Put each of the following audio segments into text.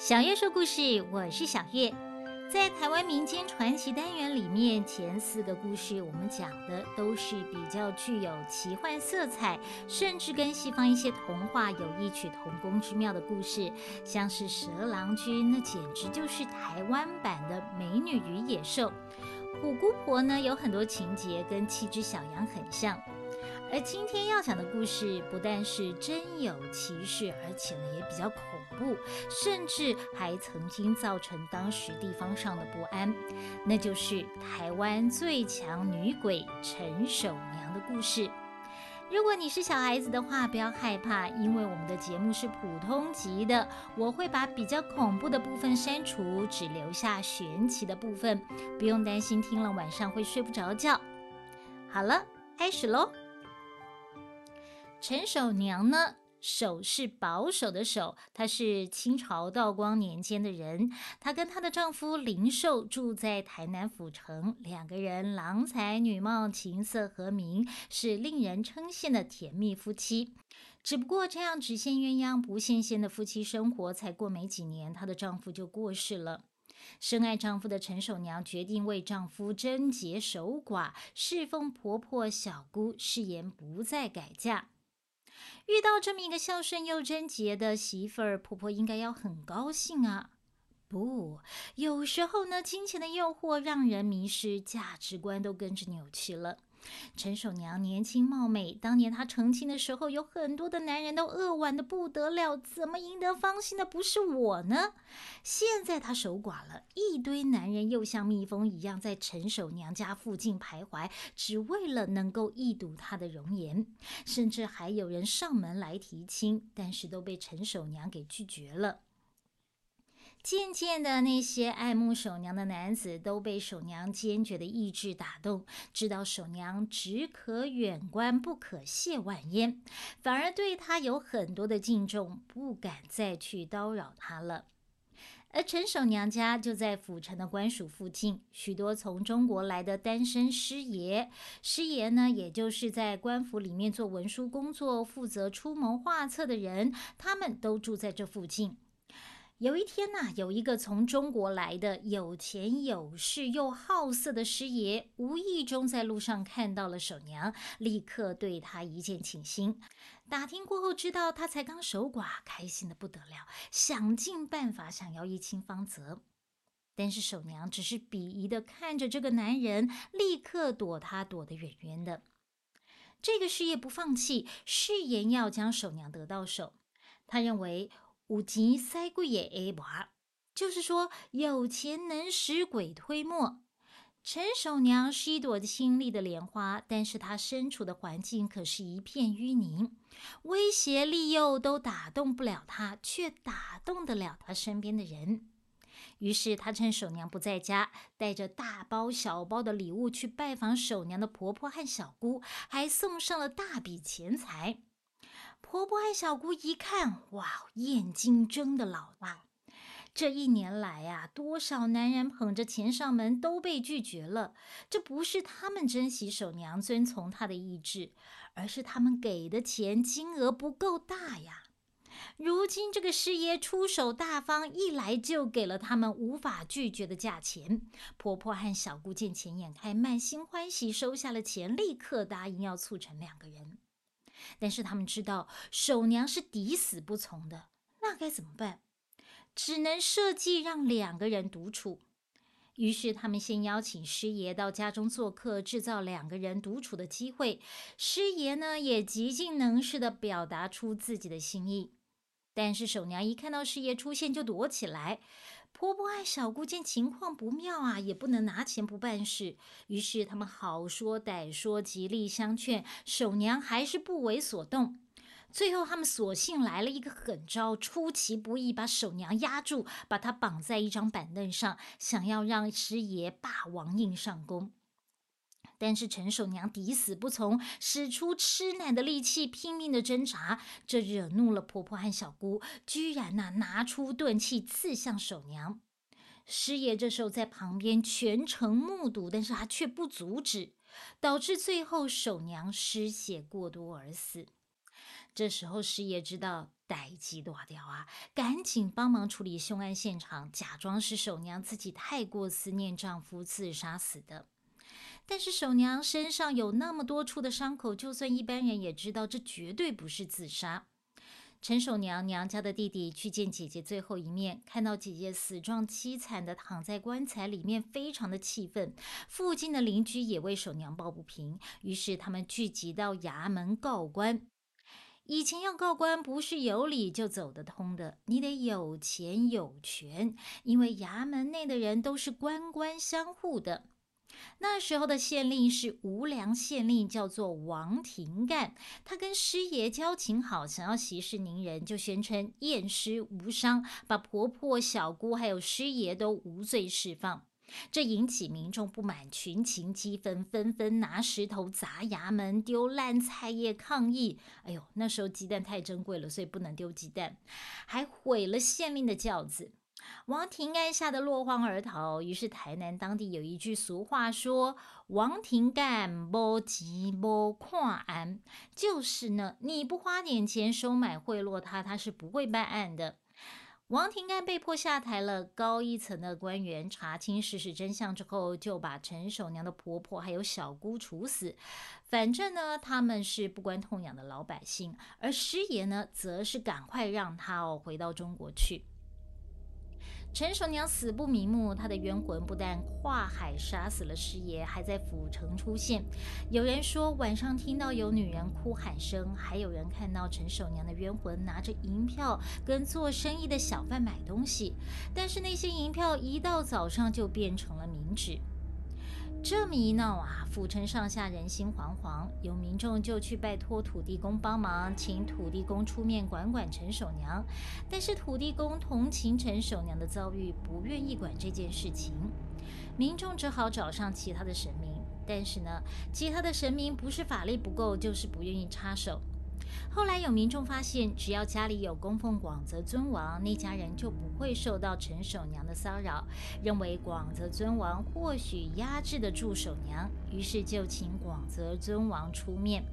小月说故事，我是小月。在台湾民间传奇单元里面，前四个故事我们讲的都是比较具有奇幻色彩，甚至跟西方一些童话有异曲同工之妙的故事，像是蛇郎君，那简直就是台湾版的《美女与野兽》；虎姑婆呢，有很多情节跟七只小羊很像。而今天要讲的故事不但是真有其事，而且呢也比较恐怖，甚至还曾经造成当时地方上的不安。那就是台湾最强女鬼陈守娘的故事。如果你是小孩子的话，不要害怕，因为我们的节目是普通级的，我会把比较恐怖的部分删除，只留下玄奇的部分，不用担心听了晚上会睡不着觉。好了，开始喽。陈守娘呢？守是保守的守，她是清朝道光年间的人。她跟她的丈夫林寿住在台南府城，两个人郎才女貌，琴瑟和鸣，是令人称羡的甜蜜夫妻。只不过这样只羡鸳鸯不羡仙的夫妻生活，才过没几年，她的丈夫就过世了。深爱丈夫的陈守娘决定为丈夫贞洁守寡，侍奉婆婆小姑，誓言不再改嫁。遇到这么一个孝顺又贞洁的媳妇儿，婆婆应该要很高兴啊。不，有时候呢，金钱的诱惑让人迷失价值观，都跟着扭曲了。陈守娘年轻貌美，当年她成亲的时候，有很多的男人都扼腕的不得了，怎么赢得芳心的不是我呢？现在她守寡了，一堆男人又像蜜蜂一样在陈守娘家附近徘徊，只为了能够一睹她的容颜，甚至还有人上门来提亲，但是都被陈守娘给拒绝了。渐渐的，那些爱慕守娘的男子都被守娘坚决的意志打动，知道守娘只可远观，不可亵玩焉，反而对她有很多的敬重，不敢再去叨扰她了。而陈守娘家就在府城的官署附近，许多从中国来的单身师爷，师爷呢，也就是在官府里面做文书工作、负责出谋划策的人，他们都住在这附近。有一天呐，有一个从中国来的有钱有势又好色的师爷，无意中在路上看到了守娘，立刻对她一见倾心。打听过后，知道她才刚守寡，开心的不得了，想尽办法想要一清芳泽。但是守娘只是鄙夷的看着这个男人，立刻躲他躲得远远的。这个师爷不放弃，誓言要将守娘得到手。他认为。五级塞鬼也 A 娃，就是说有钱能使鬼推磨。陈守娘是一朵清丽的莲花，但是她身处的环境可是一片淤泥，威胁利诱都打动不了她，却打动得了她身边的人。于是她趁守娘不在家，带着大包小包的礼物去拜访守娘的婆婆和小姑，还送上了大笔钱财。婆婆和小姑一看，哇，眼睛睁得老大。这一年来呀，多少男人捧着钱上门都被拒绝了。这不是他们珍惜守娘、遵从她的意志，而是他们给的钱金额不够大呀。如今这个师爷出手大方，一来就给了他们无法拒绝的价钱。婆婆和小姑见钱眼开，满心欢喜，收下了钱，立刻答应要促成两个人。但是他们知道守娘是抵死不从的，那该怎么办？只能设计让两个人独处。于是他们先邀请师爷到家中做客，制造两个人独处的机会。师爷呢，也极尽能事的表达出自己的心意。但是守娘一看到师爷出现，就躲起来。婆婆爱小姑见情况不妙啊，也不能拿钱不办事，于是他们好说歹说，极力相劝，守娘还是不为所动。最后，他们索性来了一个狠招，出其不意把守娘压住，把她绑在一张板凳上，想要让师爷霸王硬上弓。但是陈守娘抵死不从，使出吃奶的力气，拼命的挣扎，这惹怒了婆婆和小姑，居然呐拿出钝器刺向守娘。师爷这时候在旁边全程目睹，但是他却不阻止，导致最后守娘失血过多而死。这时候师爷知道歹机大掉啊，赶紧帮忙处理凶案现场，假装是守娘自己太过思念丈夫自杀死的。但是守娘身上有那么多处的伤口，就算一般人也知道这绝对不是自杀。陈守娘娘家的弟弟去见姐姐最后一面，看到姐姐死状凄惨的躺在棺材里面，非常的气愤。附近的邻居也为守娘抱不平，于是他们聚集到衙门告官。以前要告官，不是有理就走得通的，你得有钱有权，因为衙门内的人都是官官相护的。那时候的县令是无良县令，叫做王廷干。他跟师爷交情好，想要息事宁人，就宣称验尸无伤，把婆婆、小姑还有师爷都无罪释放。这引起民众不满，群情激愤，纷纷拿石头砸衙门、丢烂菜叶抗议。哎呦，那时候鸡蛋太珍贵了，所以不能丢鸡蛋，还毁了县令的轿子。王庭干吓得落荒而逃。于是台南当地有一句俗话说：“王庭干不急不看案”，就是呢，你不花点钱收买贿赂他，他是不会办案的。王庭干被迫下台了，高一层的官员查清事实真相之后，就把陈守娘的婆婆还有小姑处死。反正呢，他们是不关痛痒的老百姓，而师爷呢，则是赶快让他哦回到中国去。陈守娘死不瞑目，她的冤魂不但跨海杀死了师爷，还在府城出现。有人说晚上听到有女人哭喊声，还有人看到陈守娘的冤魂拿着银票跟做生意的小贩买东西，但是那些银票一到早上就变成了冥纸。这么一闹啊，府城上下人心惶惶，有民众就去拜托土地公帮忙，请土地公出面管管陈守娘。但是土地公同情陈守娘的遭遇，不愿意管这件事情。民众只好找上其他的神明，但是呢，其他的神明不是法力不够，就是不愿意插手。后来有民众发现，只要家里有供奉广泽尊王，那家人就不会受到陈守娘的骚扰，认为广泽尊王或许压制得住守娘，于是就请广泽尊王出面。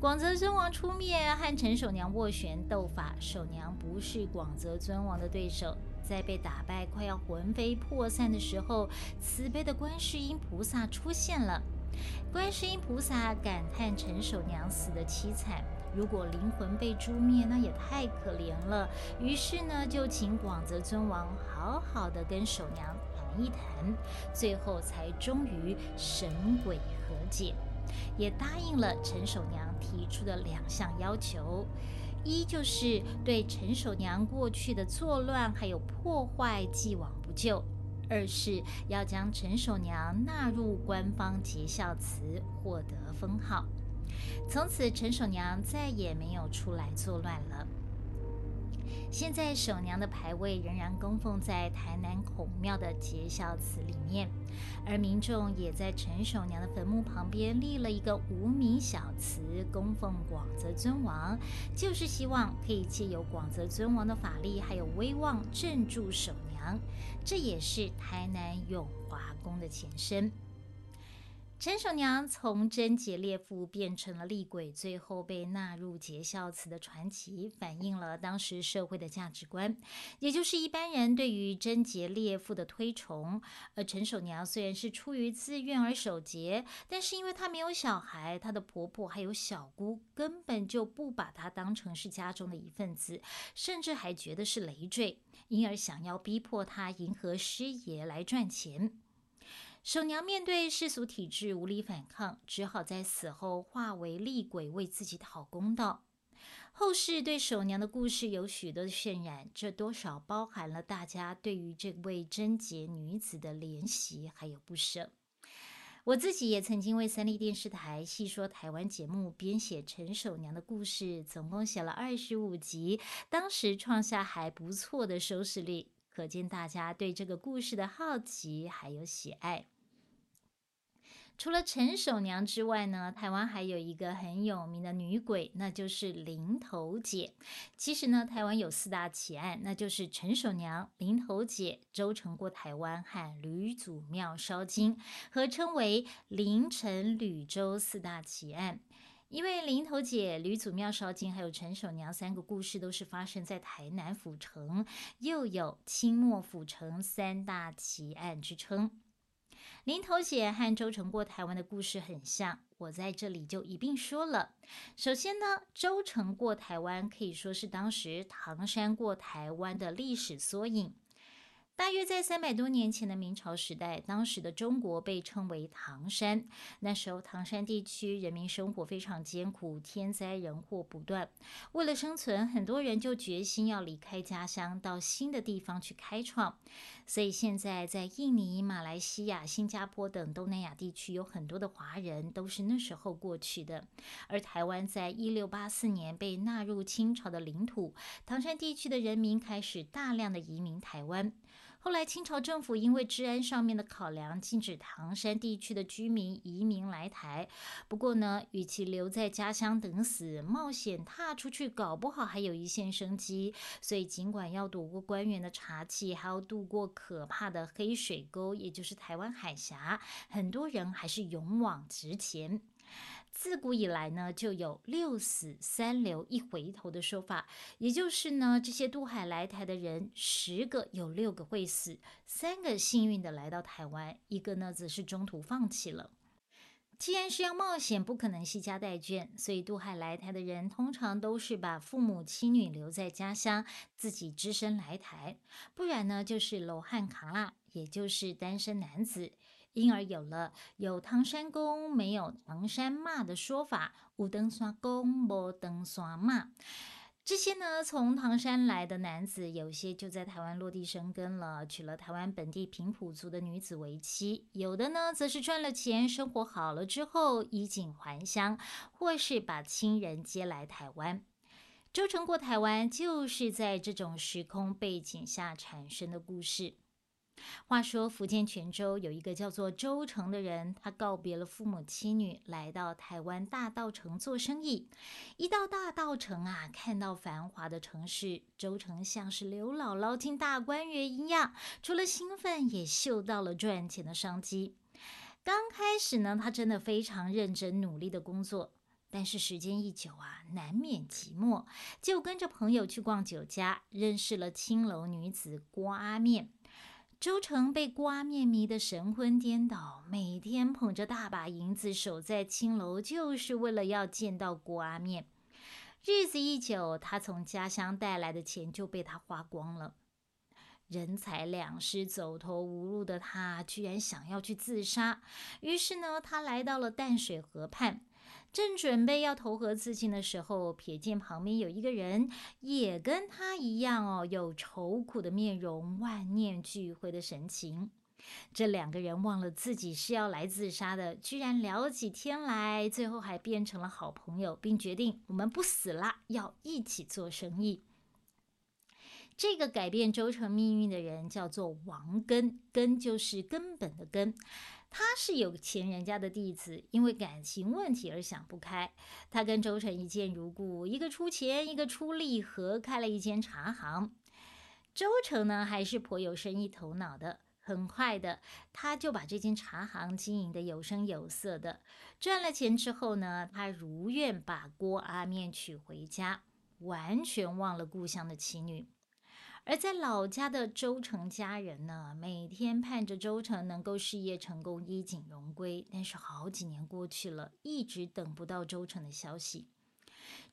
广泽尊王出面和陈守娘斡旋斗法，守娘不是广泽尊王的对手，在被打败快要魂飞魄散的时候，慈悲的观世音菩萨出现了。观世音菩萨感叹陈守娘死的凄惨。如果灵魂被诛灭，那也太可怜了。于是呢，就请广泽尊王好好的跟守娘谈一谈，最后才终于神鬼和解，也答应了陈守娘提出的两项要求：一就是对陈守娘过去的作乱还有破坏既往不咎；二是要将陈守娘纳入官方节孝祠，获得封号。从此，陈守娘再也没有出来作乱了。现在，守娘的牌位仍然供奉在台南孔庙的节孝祠里面，而民众也在陈守娘的坟墓旁边立了一个无名小祠，供奉广泽尊王，就是希望可以借由广泽尊王的法力还有威望镇住守娘。这也是台南永华宫的前身。陈守娘从贞洁烈妇变成了厉鬼，最后被纳入节孝祠的传奇，反映了当时社会的价值观，也就是一般人对于贞洁烈妇的推崇。而陈守娘虽然是出于自愿而守节，但是因为她没有小孩，她的婆婆还有小姑根本就不把她当成是家中的一份子，甚至还觉得是累赘，因而想要逼迫她迎合师爷来赚钱。守娘面对世俗体制无力反抗，只好在死后化为厉鬼为自己讨公道。后世对守娘的故事有许多的渲染，这多少包含了大家对于这位贞洁女子的怜惜还有不舍。我自己也曾经为三立电视台细说台湾节目编写陈守娘的故事，总共写了二十五集，当时创下还不错的收视率，可见大家对这个故事的好奇还有喜爱。除了陈守娘之外呢，台湾还有一个很有名的女鬼，那就是林头姐。其实呢，台湾有四大奇案，那就是陈守娘、林头姐、周成过台湾和吕祖庙烧金，合称为林陈吕周四大奇案。因为林头姐、吕祖庙烧金还有陈守娘三个故事都是发生在台南府城，又有清末府城三大奇案之称。林头姐和周成过台湾的故事很像，我在这里就一并说了。首先呢，周成过台湾可以说是当时唐山过台湾的历史缩影。大约在三百多年前的明朝时代，当时的中国被称为唐山。那时候，唐山地区人民生活非常艰苦，天灾人祸不断。为了生存，很多人就决心要离开家乡，到新的地方去开创。所以，现在在印尼、马来西亚、新加坡等东南亚地区，有很多的华人都是那时候过去的。而台湾在一六八四年被纳入清朝的领土，唐山地区的人民开始大量的移民台湾。后来，清朝政府因为治安上面的考量，禁止唐山地区的居民移民来台。不过呢，与其留在家乡等死，冒险踏出去，搞不好还有一线生机。所以，尽管要躲过官员的查缉，还要渡过可怕的黑水沟，也就是台湾海峡，很多人还是勇往直前。自古以来呢，就有六死三留一回头的说法，也就是呢，这些渡海来台的人，十个有六个会死，三个幸运的来到台湾，一个呢则是中途放弃了。既然是要冒险，不可能惜家带眷，所以渡海来台的人通常都是把父母妻女留在家乡，自己只身来台，不然呢就是罗汉卡拉，也就是单身男子。因而有了有唐山公没有唐山骂的说法，无登山公无登山骂。这些呢，从唐山来的男子，有些就在台湾落地生根了，娶了台湾本地平埔族的女子为妻；有的呢，则是赚了钱，生活好了之后衣锦还乡，或是把亲人接来台湾。周成过台湾，就是在这种时空背景下产生的故事。话说，福建泉州有一个叫做周成的人，他告别了父母妻女，来到台湾大道城做生意。一到大道城啊，看到繁华的城市，周成像是刘姥姥进大观园一样，除了兴奋，也嗅到了赚钱的商机。刚开始呢，他真的非常认真努力的工作，但是时间一久啊，难免寂寞，就跟着朋友去逛酒家，认识了青楼女子郭阿面。周成被瓜面迷得神魂颠倒，每天捧着大把银子守在青楼，就是为了要见到瓜面。日子一久，他从家乡带来的钱就被他花光了，人财两失、走投无路的他，居然想要去自杀。于是呢，他来到了淡水河畔。正准备要投河自尽的时候，瞥见旁边有一个人，也跟他一样哦，有愁苦的面容，万念俱灰的神情。这两个人忘了自己是要来自杀的，居然聊起天来，最后还变成了好朋友，并决定我们不死了，要一起做生意。这个改变周成命运的人叫做王根，根就是根本的根。他是有钱人家的弟子，因为感情问题而想不开。他跟周成一见如故，一个出钱，一个出力，合开了一间茶行。周成呢，还是颇有生意头脑的，很快的，他就把这间茶行经营的有声有色的。赚了钱之后呢，他如愿把郭阿面娶回家，完全忘了故乡的妻女。而在老家的周成家人呢，每天盼着周成能够事业成功、衣锦荣归。但是好几年过去了，一直等不到周成的消息。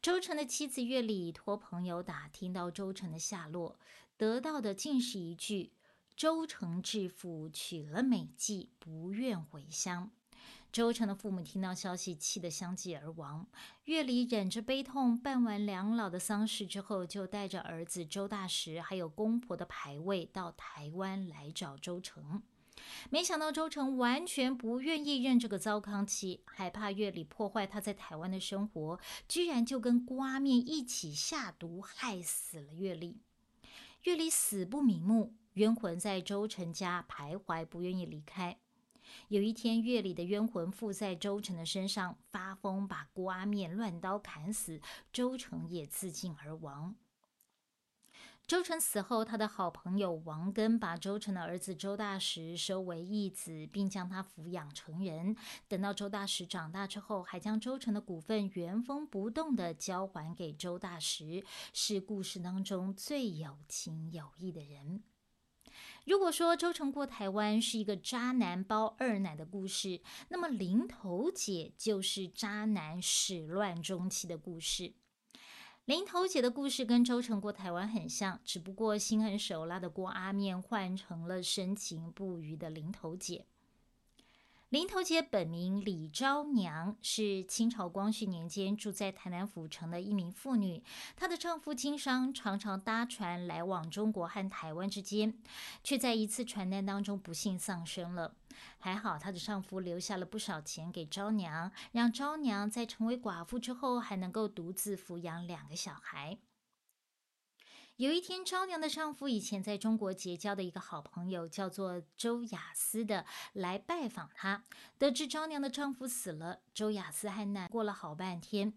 周成的妻子月里托朋友打听到周成的下落，得到的竟是一句：“周成致富，娶了美妓，不愿回乡。”周成的父母听到消息，气得相继而亡。月里忍着悲痛，办完两老的丧事之后，就带着儿子周大石，还有公婆的牌位，到台湾来找周成。没想到周成完全不愿意认这个糟糠妻，害怕月里破坏他在台湾的生活，居然就跟瓜面一起下毒，害死了月里。月里死不瞑目，冤魂在周成家徘徊，不愿意离开。有一天，月里的冤魂附在周成的身上，发疯把郭阿面乱刀砍死，周成也自尽而亡。周成死后，他的好朋友王根把周成的儿子周大石收为义子，并将他抚养成人。等到周大石长大之后，还将周成的股份原封不动地交还给周大石，是故事当中最有情有义的人。如果说周成过台湾是一个渣男包二奶的故事，那么林头姐就是渣男始乱终弃的故事。林头姐的故事跟周成过台湾很像，只不过心狠手辣的郭阿面换成了深情不渝的林头姐。林头姐本名李昭娘，是清朝光绪年间住在台南府城的一名妇女。她的丈夫经商，常常搭船来往中国和台湾之间，却在一次船难当中不幸丧生了。还好她的丈夫留下了不少钱给昭娘，让昭娘在成为寡妇之后，还能够独自抚养两个小孩。有一天，昭娘的丈夫以前在中国结交的一个好朋友，叫做周雅思的，来拜访她。得知昭娘的丈夫死了，周雅思还难过了好半天。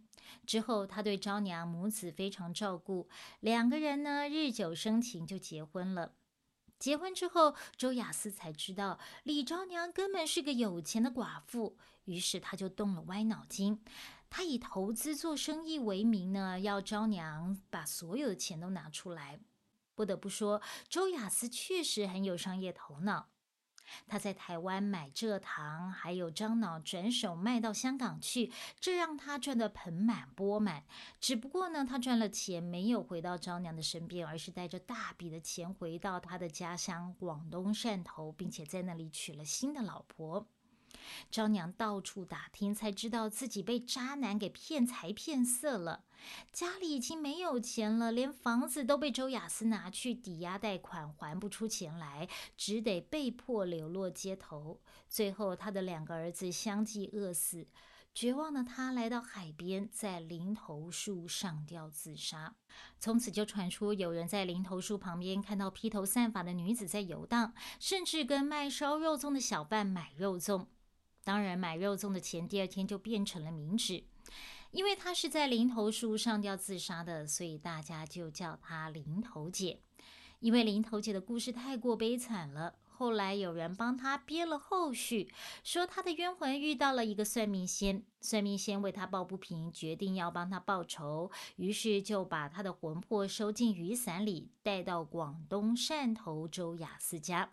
之后，他对昭娘母子非常照顾，两个人呢日久生情，就结婚了。结婚之后，周雅思才知道李昭娘根本是个有钱的寡妇，于是他就动了歪脑筋。他以投资做生意为名呢，要昭娘把所有的钱都拿出来。不得不说，周雅思确实很有商业头脑。他在台湾买蔗糖，还有樟脑，转手卖到香港去，这让他赚得盆满钵满。只不过呢，他赚了钱没有回到昭娘的身边，而是带着大笔的钱回到他的家乡广东汕头，并且在那里娶了新的老婆。昭娘到处打听，才知道自己被渣男给骗财骗色了。家里已经没有钱了，连房子都被周雅思拿去抵押贷款，还不出钱来，只得被迫流落街头。最后，他的两个儿子相继饿死。绝望的他来到海边，在林头树上吊自杀。从此就传出有人在林头树旁边看到披头散发的女子在游荡，甚至跟卖烧肉粽的小贩买肉粽。当然，买肉粽的钱第二天就变成了冥纸，因为她是在林头树上吊自杀的，所以大家就叫她林头姐。因为林头姐的故事太过悲惨了。后来有人帮他编了后续，说他的冤魂遇到了一个算命仙，算命仙为他抱不平，决定要帮他报仇，于是就把他的魂魄收进雨伞里，带到广东汕头周雅思家。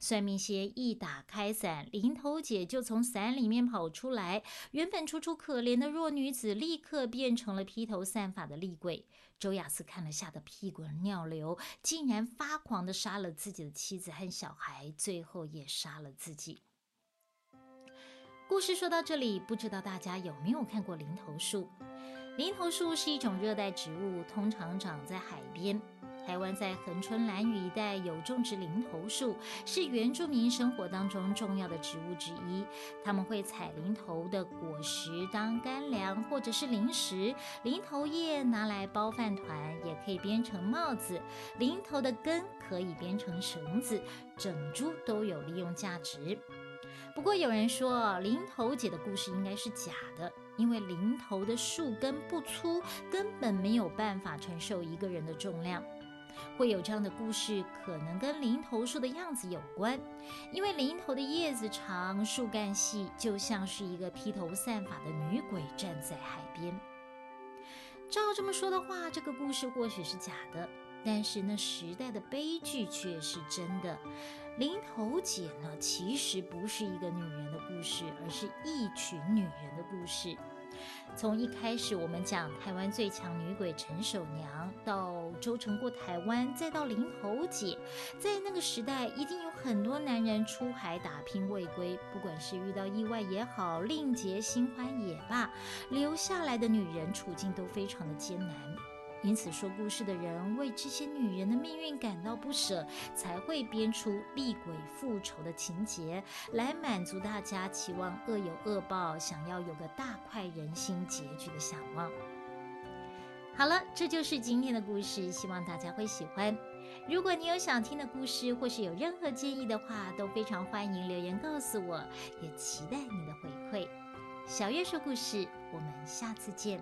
算命仙一打开伞，林头姐就从伞里面跑出来，原本楚楚可怜的弱女子，立刻变成了披头散发的厉鬼。周雅思看了，吓得屁滚尿流，竟然发狂的杀了自己的妻子和小孩，最后也杀了自己。故事说到这里，不知道大家有没有看过林头树？林头树是一种热带植物，通常长在海边。台湾在恒春兰屿一带有种植林头树，是原住民生活当中重要的植物之一。他们会采林头的果实当干粮或者是零食，林头叶拿来包饭团，也可以编成帽子。林头的根可以编成绳子，整株都有利用价值。不过有人说，林头姐的故事应该是假的，因为林头的树根不粗，根本没有办法承受一个人的重量。会有这样的故事，可能跟林头树的样子有关，因为林头的叶子长，树干细，就像是一个披头散发的女鬼站在海边。照这么说的话，这个故事或许是假的，但是那时代的悲剧却是真的。林头姐呢，其实不是一个女人的故事，而是一群女人的故事。从一开始，我们讲台湾最强女鬼陈守娘，到周成过台湾，再到林头姐，在那个时代，一定有很多男人出海打拼未归，不管是遇到意外也好，另结新欢也罢，留下来的女人处境都非常的艰难。因此，说故事的人为这些女人的命运感到不舍，才会编出厉鬼复仇的情节，来满足大家期望恶有恶报、想要有个大快人心结局的想望。好了，这就是今天的故事，希望大家会喜欢。如果你有想听的故事，或是有任何建议的话，都非常欢迎留言告诉我，也期待你的回馈。小月说故事，我们下次见。